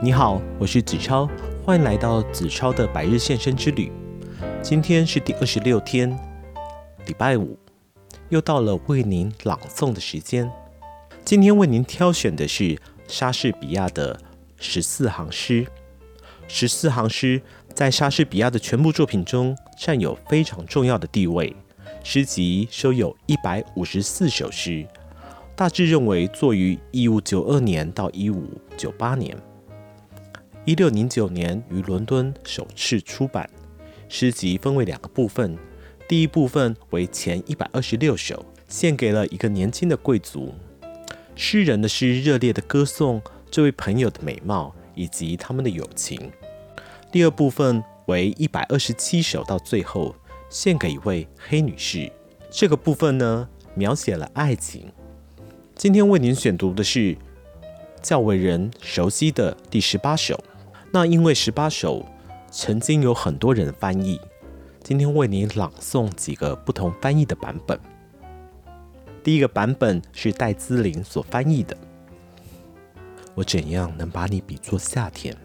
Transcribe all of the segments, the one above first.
你好，我是子超，欢迎来到子超的百日献身之旅。今天是第二十六天，礼拜五，又到了为您朗诵的时间。今天为您挑选的是莎士比亚的十四行诗。十四行诗在莎士比亚的全部作品中占有非常重要的地位。诗集收有一百五十四首诗，大致认为作于一五九二年到一五九八年。一六零九年于伦敦首次出版。诗集分为两个部分，第一部分为前一百二十六首，献给了一个年轻的贵族。诗人的诗热烈地歌颂这位朋友的美貌以及他们的友情。第二部分为一百二十七首，到最后。献给一位黑女士。这个部分呢，描写了爱情。今天为您选读的是较为人熟悉的第十八首。那因为十八首曾经有很多人翻译，今天为你朗诵几个不同翻译的版本。第一个版本是戴资玲所翻译的。我怎样能把你比作夏天？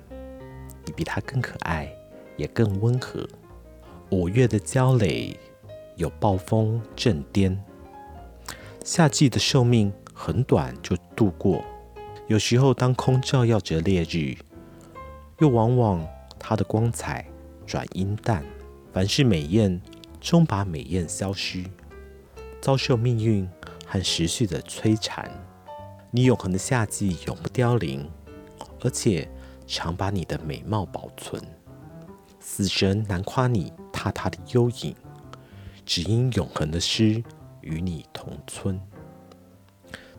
你比它更可爱，也更温和。五月的娇蕾有暴风正颠，夏季的寿命很短就度过，有时候当空照耀着烈日，又往往它的光彩转阴淡。凡是美艳，终把美艳消失，遭受命运和时序的摧残。你永恒的夏季永不凋零，而且常把你的美貌保存。死神难夸你。踏踏的幽影，只因永恒的诗与你同村。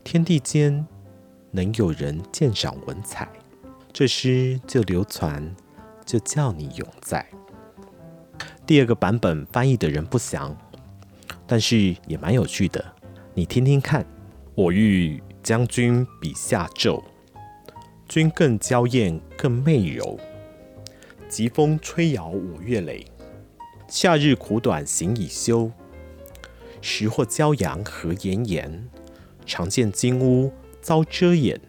天地间能有人鉴赏文采，这诗就流传，就叫你永在。第二个版本翻译的人不详，但是也蛮有趣的，你听听看。我欲将军比夏咒，君更娇艳更媚柔，疾风吹摇五月雷。夏日苦短行已休，时或骄阳和炎炎。常见金屋遭遮掩，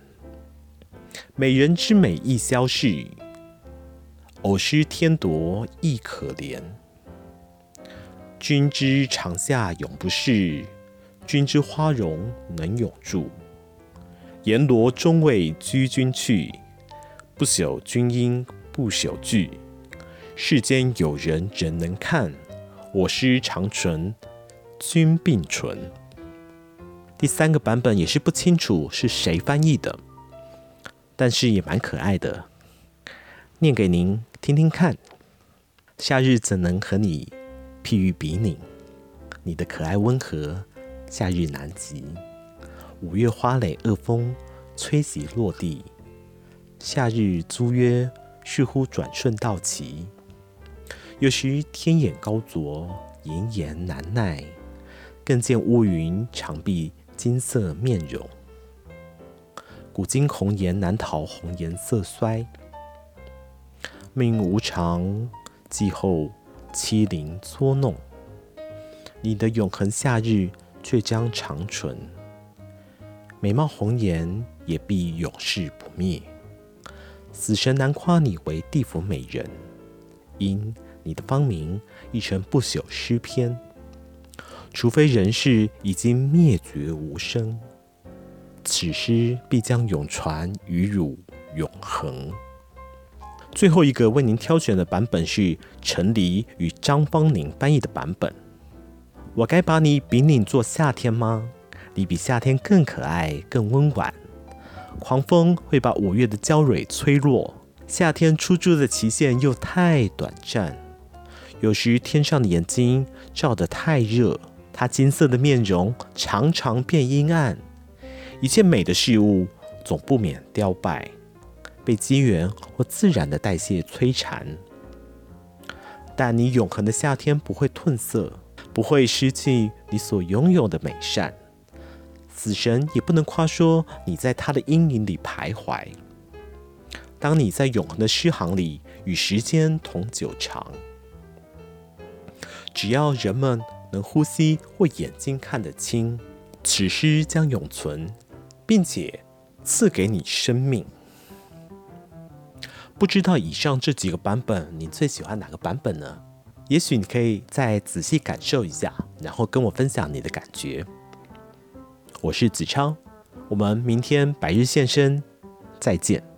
美人之美亦消逝，偶失天夺亦可怜。君之长夏永不逝，君之花容能永驻。阎罗终为居君去，不朽君应不朽句。世间有人仍能看，我诗长存，君并存。第三个版本也是不清楚是谁翻译的，但是也蛮可爱的，念给您听听看。夏日怎能和你譬喻比拟？你的可爱温和，夏日难及。五月花蕾恶风吹袭落地，夏日租约似乎转瞬到期。有时天眼高灼，炎炎难耐，更见乌云长蔽金色面容。古今红颜难逃红颜色衰，命运无常，季候欺凌捉弄。你的永恒夏日却将长存，美貌红颜也必永世不灭。死神难夸你为地府美人，因。你的芳名已成不朽诗篇，除非人世已经灭绝无声，此诗必将永传与汝永恒。最后一个为您挑选的版本是陈黎与张芳宁翻译的版本。我该把你比拟作夏天吗？你比夏天更可爱，更温婉。狂风会把五月的娇蕊吹落，夏天出租的期限又太短暂。有时天上的眼睛照得太热，它金色的面容常常变阴暗。一切美的事物总不免凋败，被机缘或自然的代谢摧残。但你永恒的夏天不会褪色，不会失去你所拥有的美善。死神也不能夸说你在他的阴影里徘徊。当你在永恒的诗行里与时间同久长。只要人们能呼吸或眼睛看得清，此诗将永存，并且赐给你生命。不知道以上这几个版本，你最喜欢哪个版本呢？也许你可以再仔细感受一下，然后跟我分享你的感觉。我是子超，我们明天白日现身，再见。